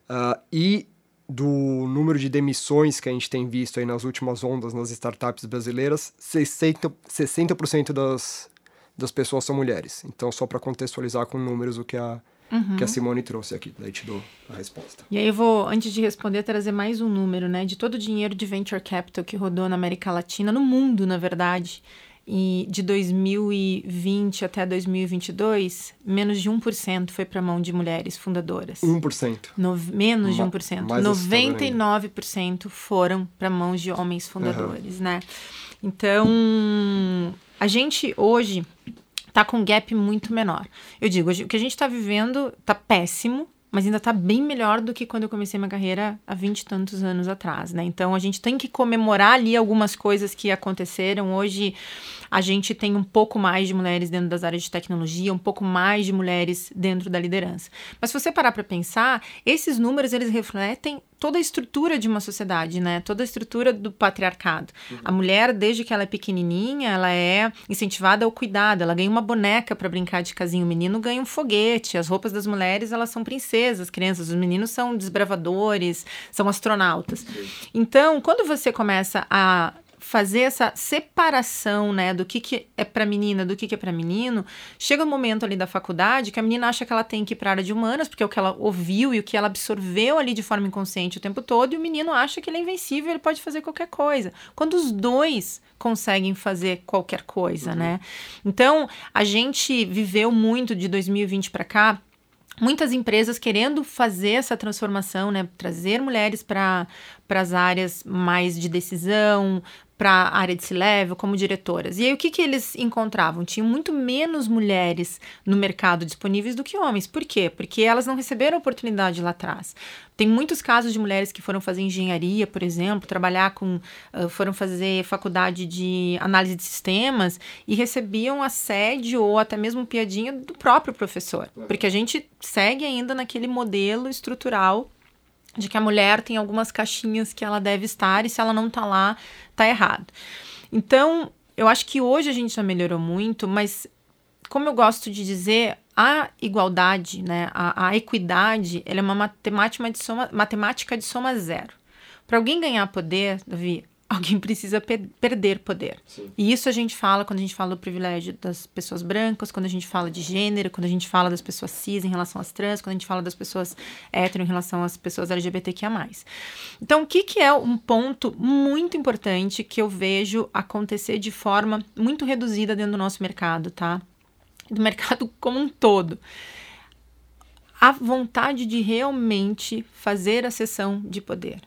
Uh, e do número de demissões que a gente tem visto aí nas últimas ondas nas startups brasileiras, 60%, 60 das, das pessoas são mulheres. Então, só para contextualizar com números o que a, uhum. que a Simone trouxe aqui, daí te dou a resposta. E aí eu vou, antes de responder, trazer mais um número, né? De todo o dinheiro de venture capital que rodou na América Latina, no mundo, na verdade. E de 2020 até 2022, menos de 1% foi para a mão de mulheres fundadoras. 1%. No, menos de 1%. Mais 99% foram para mãos de homens fundadores, uhum. né? Então, a gente hoje tá com um gap muito menor. Eu digo, o que a gente está vivendo tá péssimo, mas ainda está bem melhor do que quando eu comecei minha carreira há vinte e tantos anos atrás, né? Então a gente tem que comemorar ali algumas coisas que aconteceram. Hoje a gente tem um pouco mais de mulheres dentro das áreas de tecnologia, um pouco mais de mulheres dentro da liderança. Mas se você parar para pensar, esses números eles refletem toda a estrutura de uma sociedade, né? Toda a estrutura do patriarcado. Uhum. A mulher, desde que ela é pequenininha, ela é incentivada ao cuidado. Ela ganha uma boneca para brincar de casinha. O menino ganha um foguete. As roupas das mulheres, elas são princesas, crianças. Os meninos são desbravadores, são astronautas. Então, quando você começa a fazer essa separação, né, do que, que é para menina, do que, que é para menino, chega um momento ali da faculdade que a menina acha que ela tem que ir para área de humanas, porque é o que ela ouviu e o que ela absorveu ali de forma inconsciente o tempo todo, e o menino acha que ele é invencível, ele pode fazer qualquer coisa. Quando os dois conseguem fazer qualquer coisa, uhum. né? Então, a gente viveu muito de 2020 para cá muitas empresas querendo fazer essa transformação, né, trazer mulheres para as áreas mais de decisão, para a área de C-level como diretoras. E aí o que, que eles encontravam? Tinham muito menos mulheres no mercado disponíveis do que homens. Por quê? Porque elas não receberam oportunidade lá atrás. Tem muitos casos de mulheres que foram fazer engenharia, por exemplo, trabalhar com. Foram fazer faculdade de análise de sistemas e recebiam assédio ou até mesmo piadinha do próprio professor. Porque a gente segue ainda naquele modelo estrutural de que a mulher tem algumas caixinhas que ela deve estar e se ela não está lá, tá errado. Então, eu acho que hoje a gente já melhorou muito, mas como eu gosto de dizer, a igualdade, né, a, a equidade, ela é uma matemática de soma, matemática de soma zero. Para alguém ganhar poder, Davi, alguém precisa pe perder poder. Sim. E isso a gente fala quando a gente fala do privilégio das pessoas brancas, quando a gente fala de gênero, quando a gente fala das pessoas cis em relação às trans, quando a gente fala das pessoas hétero em relação às pessoas LGBTQIA+. Então, o que, que é um ponto muito importante que eu vejo acontecer de forma muito reduzida dentro do nosso mercado, tá? Do mercado como um todo a vontade de realmente fazer a sessão de poder.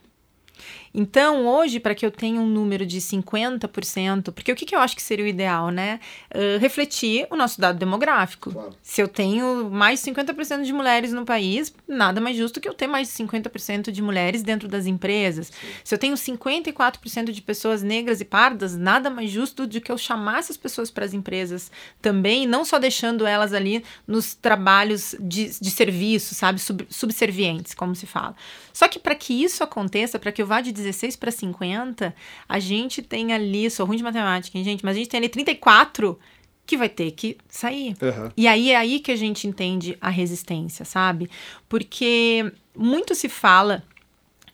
Então, hoje, para que eu tenha um número de 50%, porque o que, que eu acho que seria o ideal, né? Uh, refletir o nosso dado demográfico. Claro. Se eu tenho mais de 50% de mulheres no país, nada mais justo que eu ter mais de 50% de mulheres dentro das empresas. Sim. Se eu tenho 54% de pessoas negras e pardas, nada mais justo do que eu chamar essas pessoas para as empresas também, não só deixando elas ali nos trabalhos de, de serviço, sabe? Sub, subservientes, como se fala. Só que para que isso aconteça, para que eu vá de 16 para 50, a gente tem ali, sou ruim de matemática, hein, gente, mas a gente tem ali 34 que vai ter que sair. Uhum. E aí é aí que a gente entende a resistência, sabe? Porque muito se fala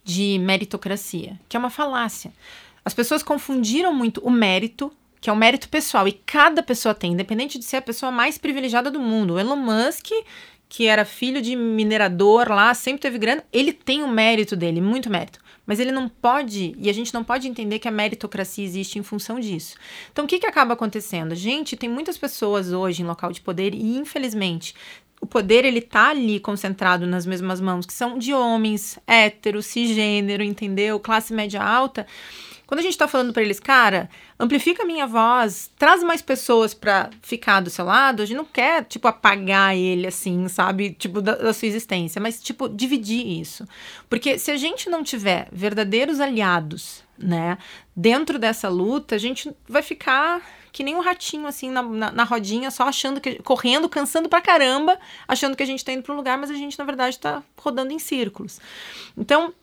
de meritocracia, que é uma falácia. As pessoas confundiram muito o mérito, que é o mérito pessoal, e cada pessoa tem, independente de ser a pessoa mais privilegiada do mundo. O Elon Musk, que era filho de minerador lá, sempre teve grana, ele tem o mérito dele, muito mérito. Mas ele não pode, e a gente não pode entender que a meritocracia existe em função disso. Então, o que, que acaba acontecendo? Gente, tem muitas pessoas hoje em local de poder e, infelizmente, o poder ele tá ali concentrado nas mesmas mãos, que são de homens, héteros, cisgênero, entendeu? Classe média alta. Quando a gente tá falando para eles, cara, amplifica a minha voz, traz mais pessoas para ficar do seu lado, a gente não quer, tipo, apagar ele assim, sabe? Tipo, da, da sua existência, mas, tipo, dividir isso. Porque se a gente não tiver verdadeiros aliados, né, dentro dessa luta, a gente vai ficar que nem um ratinho, assim, na, na, na, rodinha, só achando que. correndo, cansando pra caramba, achando que a gente tá indo pra um lugar, mas a gente, na verdade, tá rodando em círculos. Então,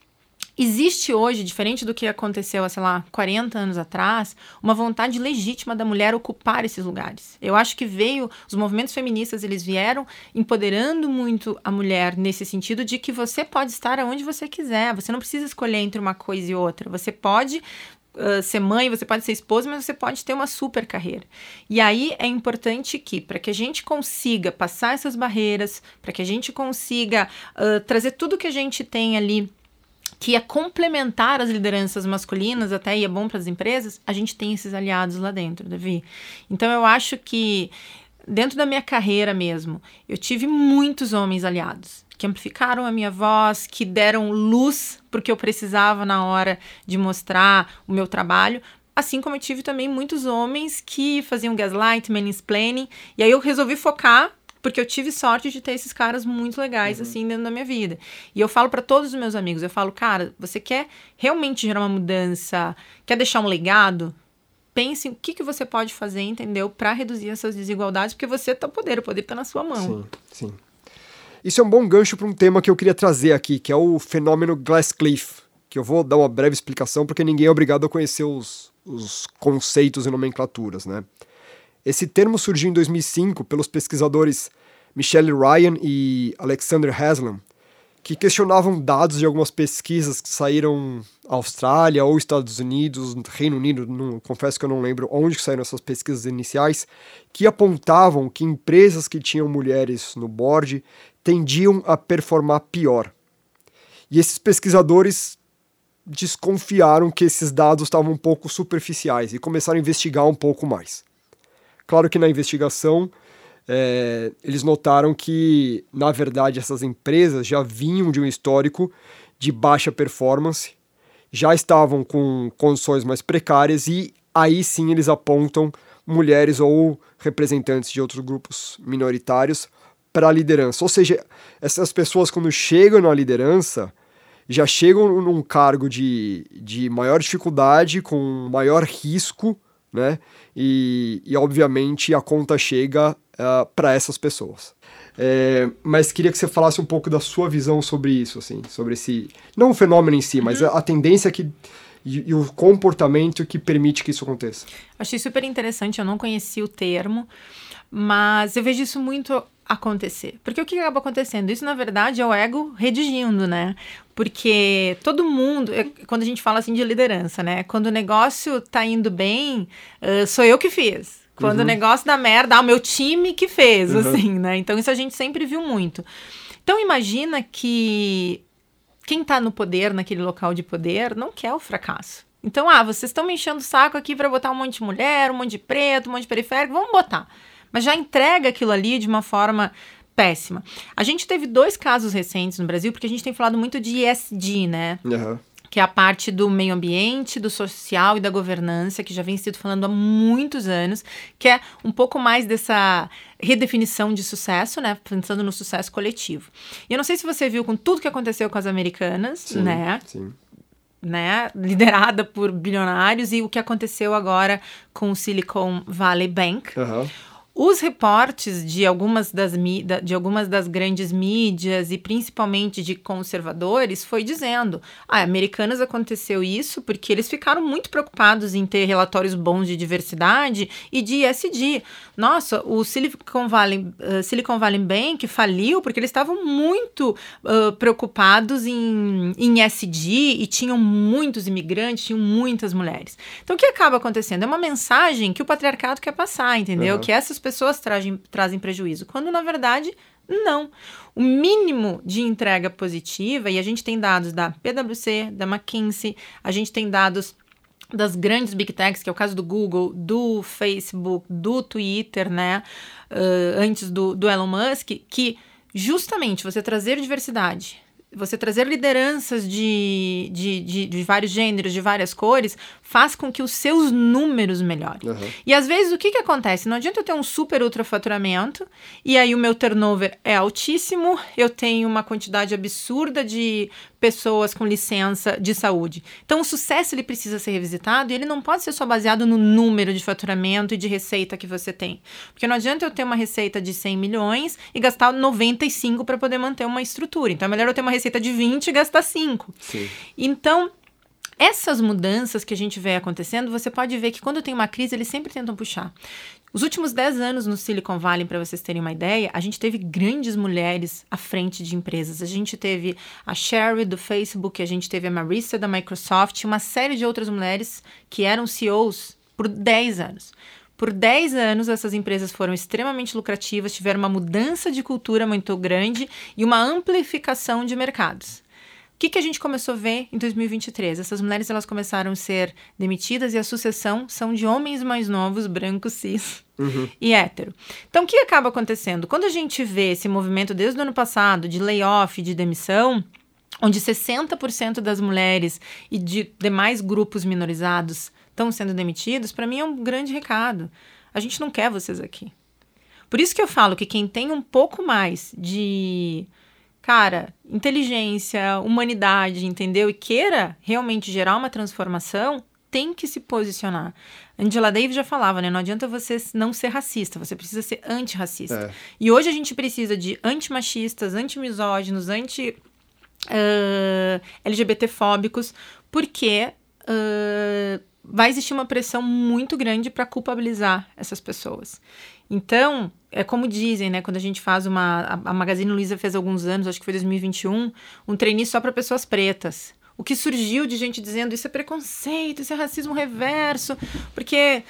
Existe hoje, diferente do que aconteceu há, sei lá, 40 anos atrás, uma vontade legítima da mulher ocupar esses lugares. Eu acho que veio, os movimentos feministas, eles vieram empoderando muito a mulher nesse sentido de que você pode estar aonde você quiser, você não precisa escolher entre uma coisa e outra. Você pode Uh, ser mãe, você pode ser esposa, mas você pode ter uma super carreira. E aí é importante que, para que a gente consiga passar essas barreiras, para que a gente consiga uh, trazer tudo que a gente tem ali que é complementar as lideranças masculinas, até e é bom para as empresas, a gente tem esses aliados lá dentro, Davi. Então eu acho que dentro da minha carreira mesmo, eu tive muitos homens aliados que amplificaram a minha voz, que deram luz porque eu precisava na hora de mostrar o meu trabalho, Assim como eu tive também muitos homens que faziam gaslight, mansplaining, e aí eu resolvi focar porque eu tive sorte de ter esses caras muito legais, uhum. assim, dentro da minha vida. E eu falo para todos os meus amigos, eu falo, cara, você quer realmente gerar uma mudança, quer deixar um legado? Pense em o que, que você pode fazer, entendeu? para reduzir essas desigualdades, porque você tá o poder, o poder tá na sua mão. Sim, sim. Isso é um bom gancho para um tema que eu queria trazer aqui, que é o fenômeno Glass-Cliff, que eu vou dar uma breve explicação, porque ninguém é obrigado a conhecer os, os conceitos e nomenclaturas, né? Esse termo surgiu em 2005 pelos pesquisadores Michelle Ryan e Alexander Haslam, que questionavam dados de algumas pesquisas que saíram Austrália ou Estados Unidos, Reino Unido, não, confesso que eu não lembro onde saíram essas pesquisas iniciais, que apontavam que empresas que tinham mulheres no board tendiam a performar pior. E esses pesquisadores desconfiaram que esses dados estavam um pouco superficiais e começaram a investigar um pouco mais. Claro que na investigação é, eles notaram que, na verdade, essas empresas já vinham de um histórico de baixa performance, já estavam com condições mais precárias e aí sim eles apontam mulheres ou representantes de outros grupos minoritários para a liderança. Ou seja, essas pessoas, quando chegam na liderança, já chegam num cargo de, de maior dificuldade, com maior risco, né? E, e obviamente a conta chega uh, ah, para essas pessoas. É, mas queria que você falasse um pouco da sua visão sobre isso, assim, sobre esse não o fenômeno em si, mas uhum. a, a, tendência que e, e, o comportamento que permite que isso aconteça. Achei super interessante, eu não conhecia o termo, mas eu vejo isso muito acontecer. Porque o que acaba acontecendo? Isso, na verdade, é o ego redigindo, né? Porque todo mundo, é, quando a gente fala assim de liderança, né? Quando o negócio tá indo bem, uh, sou eu que fiz. Quando uhum. o negócio dá merda, ah, o meu time que fez, uhum. assim, né? Então isso a gente sempre viu muito. Então imagina que quem tá no poder, naquele local de poder, não quer o fracasso. Então, ah, vocês estão me enchendo o saco aqui para botar um monte de mulher, um monte de preto, um monte de periférico, vamos botar mas já entrega aquilo ali de uma forma péssima. A gente teve dois casos recentes no Brasil, porque a gente tem falado muito de ESG, né? Uhum. Que é a parte do meio ambiente, do social e da governança, que já vem sido falando há muitos anos, que é um pouco mais dessa redefinição de sucesso, né? Pensando no sucesso coletivo. E eu não sei se você viu com tudo que aconteceu com as americanas, sim, né? Sim né, liderada por bilionários e o que aconteceu agora com o Silicon Valley Bank. Uhum. Os reportes de algumas das, de algumas das grandes mídias e principalmente de conservadores foi dizendo: ah, americanas aconteceu isso porque eles ficaram muito preocupados em ter relatórios bons de diversidade e de ESG. Nossa, o Silicon Valley, uh, Silicon Valley Bank faliu porque eles estavam muito uh, preocupados em, em ESG e tinham muitos imigrantes, tinham muitas mulheres. Então, o que acaba acontecendo? É uma mensagem que o patriarcado quer passar, entendeu? Uhum. Que essas pessoas trazem, trazem prejuízo, quando na verdade não. O mínimo de entrega positiva, e a gente tem dados da PwC, da McKinsey, a gente tem dados das grandes big techs, que é o caso do Google, do Facebook, do Twitter, né? Uh, antes do, do Elon Musk, que justamente você trazer diversidade, você trazer lideranças de, de, de, de, vários gêneros, de várias cores, faz com que os seus números melhorem. Uhum. E às vezes o que, que acontece? Não adianta eu ter um super ultra faturamento e aí o meu turnover é altíssimo, eu tenho uma quantidade absurda de pessoas com licença de saúde. Então, o sucesso ele precisa ser revisitado e ele não pode ser só baseado no número de faturamento e de receita que você tem. Porque não adianta eu ter uma receita de 100 milhões e gastar 95 para poder manter uma estrutura. Então, é melhor eu ter uma receita de 20 e gastar 5. Sim. Então, essas mudanças que a gente vê acontecendo, você pode ver que quando tem uma crise, eles sempre tentam puxar. Os últimos 10 anos no Silicon Valley, para vocês terem uma ideia, a gente teve grandes mulheres à frente de empresas. A gente teve a Sherry do Facebook, a gente teve a Marissa da Microsoft, uma série de outras mulheres que eram CEOs por 10 anos. Por 10 anos, essas empresas foram extremamente lucrativas, tiveram uma mudança de cultura muito grande e uma amplificação de mercados. O que, que a gente começou a ver em 2023? Essas mulheres elas começaram a ser demitidas e a sucessão são de homens mais novos, brancos, cis uhum. e hétero. Então, o que acaba acontecendo? Quando a gente vê esse movimento desde o ano passado de layoff, de demissão, onde 60% das mulheres e de demais grupos minorizados estão sendo demitidos, para mim é um grande recado. A gente não quer vocês aqui. Por isso que eu falo que quem tem um pouco mais de cara, inteligência, humanidade, entendeu? E queira realmente gerar uma transformação, tem que se posicionar. Angela Davis já falava, né? Não adianta você não ser racista, você precisa ser antirracista. É. E hoje a gente precisa de antimachistas, antimisóginos, anti uh, LGBTfóbicos, porque uh, vai existir uma pressão muito grande para culpabilizar essas pessoas. Então, é como dizem, né? Quando a gente faz uma. A, Magazine Luiza fez alguns anos, acho que foi 2021, um treininho só para pessoas pretas. O que surgiu de gente dizendo isso é preconceito, isso é racismo reverso, porque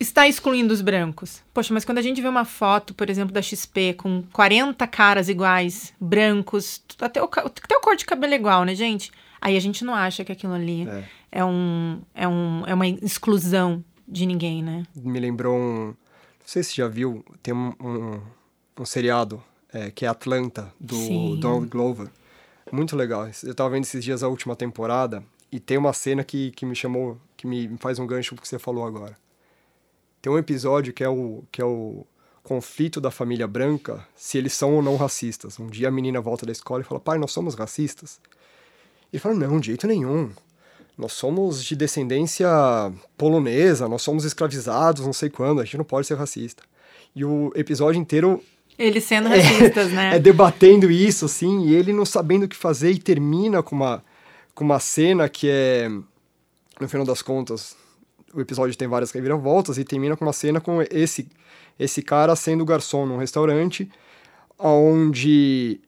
está excluindo os brancos. Poxa, mas quando a gente vê uma foto, por exemplo, da XP com 40 caras iguais, brancos, até o, até o cor de cabelo é igual, né, gente? Aí a gente não acha que aquilo ali é, é um, é, um, é uma exclusão de ninguém, né? Me lembrou um sei se você já viu, tem um, um, um seriado é, que é Atlanta, do Sim. Donald Glover. Muito legal. Eu tava vendo esses dias a última temporada e tem uma cena que, que me chamou, que me faz um gancho pro que você falou agora. Tem um episódio que é o, que é o conflito da família branca, se eles são ou não racistas. Um dia a menina volta da escola e fala, pai, nós somos racistas? Ele fala, não, de jeito nenhum. Nós somos de descendência polonesa, nós somos escravizados, não sei quando, a gente não pode ser racista. E o episódio inteiro. Eles sendo racistas, é, né? É debatendo isso, assim, e ele não sabendo o que fazer e termina com uma, com uma cena que é. No final das contas, o episódio tem várias reviravoltas e termina com uma cena com esse, esse cara sendo garçom num restaurante onde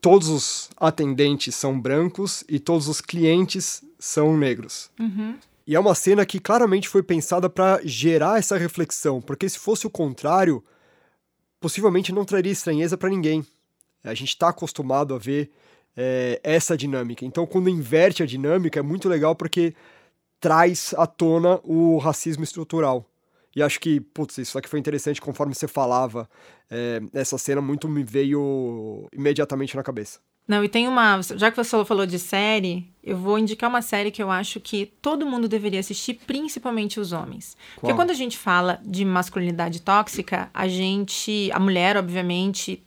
todos os atendentes são brancos e todos os clientes são negros. Uhum. E é uma cena que claramente foi pensada para gerar essa reflexão, porque se fosse o contrário, possivelmente não traria estranheza para ninguém. A gente está acostumado a ver é, essa dinâmica. Então, quando inverte a dinâmica, é muito legal porque traz à tona o racismo estrutural. E acho que, putz, isso aqui foi interessante conforme você falava. É, essa cena muito me veio imediatamente na cabeça. Não, e tem uma. Já que você falou de série, eu vou indicar uma série que eu acho que todo mundo deveria assistir, principalmente os homens. Qual? Porque quando a gente fala de masculinidade tóxica, a gente. A mulher, obviamente,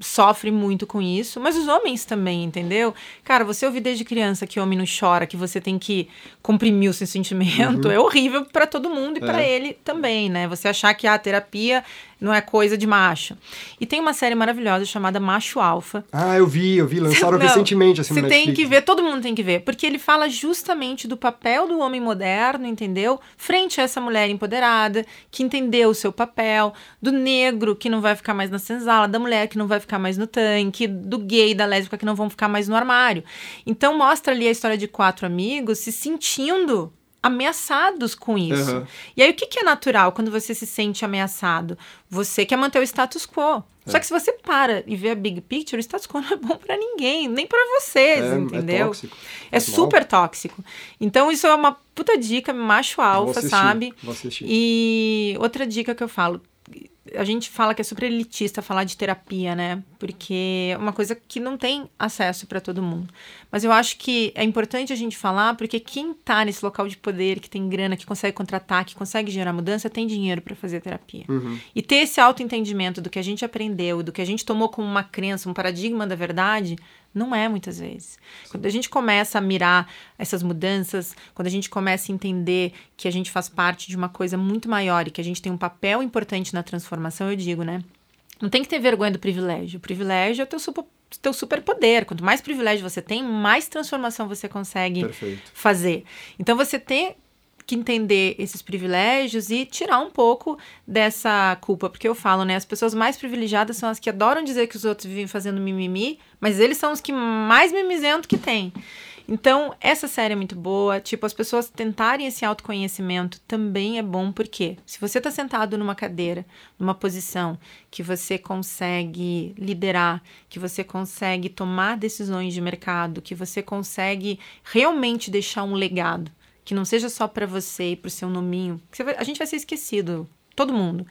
sofre muito com isso, mas os homens também, entendeu? Cara, você ouvir desde criança que homem não chora, que você tem que comprimir o seu sentimento, uhum. é horrível para todo mundo e é. para ele também, né? Você achar que a terapia não é coisa de macho. E tem uma série maravilhosa chamada Macho Alfa. Ah, eu vi, eu vi, lançaram não, recentemente assim Você tem que ver, todo mundo tem que ver, porque ele fala justamente do papel do homem moderno, entendeu? Frente a essa mulher empoderada, que entendeu o seu papel, do negro que não vai ficar mais na senzala, da mulher que não vai ficar mais no tanque, do gay, da lésbica que não vão ficar mais no armário. Então mostra ali a história de quatro amigos se sentindo ameaçados com isso. Uhum. E aí, o que, que, é natural quando você se sente ameaçado? Você quer manter o status quo. É. Só que se você para e vê a big picture, o status quo não é bom para ninguém, nem para vocês, é, é entendeu? É, tóxico. é super tóxico. Então, isso é uma puta dica, macho alfa, sabe? E outra dica que eu falo, a gente fala que é super elitista falar de terapia, né? Porque é uma coisa que não tem acesso para todo mundo. Mas eu acho que é importante a gente falar porque quem tá nesse local de poder, que tem grana, que consegue contratar, que consegue gerar mudança, tem dinheiro para fazer terapia. Uhum. E ter esse autoentendimento do que a gente aprendeu, do que a gente tomou como uma crença, um paradigma da verdade, não é muitas vezes. Quando a gente começa a mirar essas mudanças, quando a gente começa a entender que a gente faz parte de uma coisa muito maior e que a gente tem um papel importante na transformação, eu digo, né? Não tem que ter vergonha do privilégio. O privilégio é o teu super, teu superpoder. Quanto mais privilégio você tem, mais transformação você consegue Perfeito. fazer. Então você tem que entender esses privilégios e tirar um pouco dessa culpa, porque eu falo, né, as pessoas mais privilegiadas são as que adoram dizer que os outros vivem fazendo mimimi, mas eles são os que mais mimizento que tem. Então, essa série é muito boa. Tipo, as pessoas tentarem esse autoconhecimento também é bom, porque se você está sentado numa cadeira, numa posição que você consegue liderar, que você consegue tomar decisões de mercado, que você consegue realmente deixar um legado, que não seja só para você e para o seu nominho, vai, a gente vai ser esquecido, todo mundo.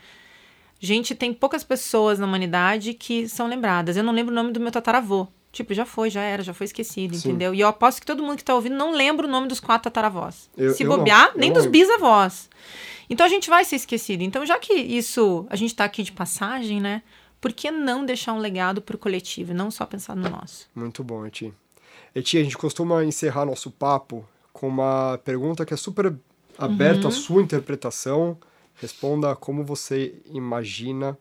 Gente, tem poucas pessoas na humanidade que são lembradas. Eu não lembro o nome do meu tataravô. Tipo, já foi, já era, já foi esquecido, Sim. entendeu? E eu aposto que todo mundo que tá ouvindo não lembra o nome dos quatro tataravós. Eu, Se eu bobear, não, nem dos bisavós. Então a gente vai ser esquecido. Então, já que isso, a gente tá aqui de passagem, né? Por que não deixar um legado pro coletivo e não só pensar no nosso? Muito bom, Eti. Eti, a gente costuma encerrar nosso papo com uma pergunta que é super aberta uhum. à sua interpretação Responda como você imagina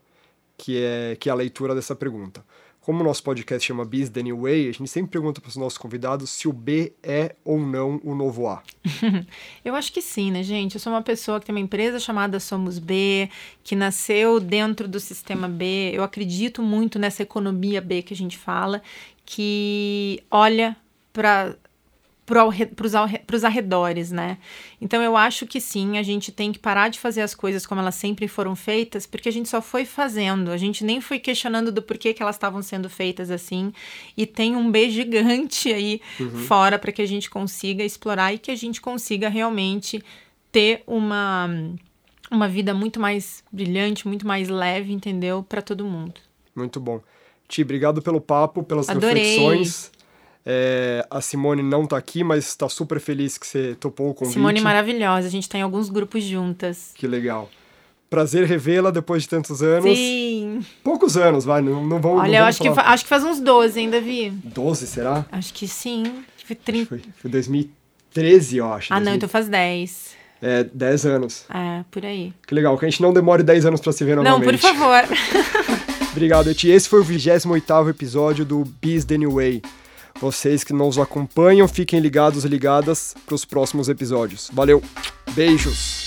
que é, que é a leitura dessa pergunta. Como o nosso podcast chama Biz The New Way, a gente sempre pergunta para os nossos convidados se o B é ou não o novo A. Eu acho que sim, né, gente? Eu sou uma pessoa que tem uma empresa chamada Somos B, que nasceu dentro do sistema B. Eu acredito muito nessa economia B que a gente fala, que olha para para os arredores, né? Então eu acho que sim, a gente tem que parar de fazer as coisas como elas sempre foram feitas, porque a gente só foi fazendo, a gente nem foi questionando do porquê que elas estavam sendo feitas assim, e tem um B gigante aí uhum. fora para que a gente consiga explorar e que a gente consiga realmente ter uma uma vida muito mais brilhante, muito mais leve, entendeu? Para todo mundo. Muito bom. Ti, obrigado pelo papo, pelas Adorei. reflexões. É, a Simone não tá aqui, mas está super feliz que você topou o convite. Simone maravilhosa, a gente tá em alguns grupos juntas. Que legal. Prazer revê-la depois de tantos anos. Sim. Poucos anos, vai, não, não vamos Olha, não eu acho que, acho que faz uns 12 ainda, Vi. 12, será? Acho que sim. Foi, 30... foi, foi 2013, eu acho. Ah, 2000... não, então faz 10. É, 10 anos. É, por aí. Que legal, que a gente não demore 10 anos para se ver novamente. Não, por favor. Obrigado, Eti. Esse foi o 28º episódio do Biz The New Way. Vocês que nos acompanham, fiquem ligados e ligadas para os próximos episódios. Valeu, beijos!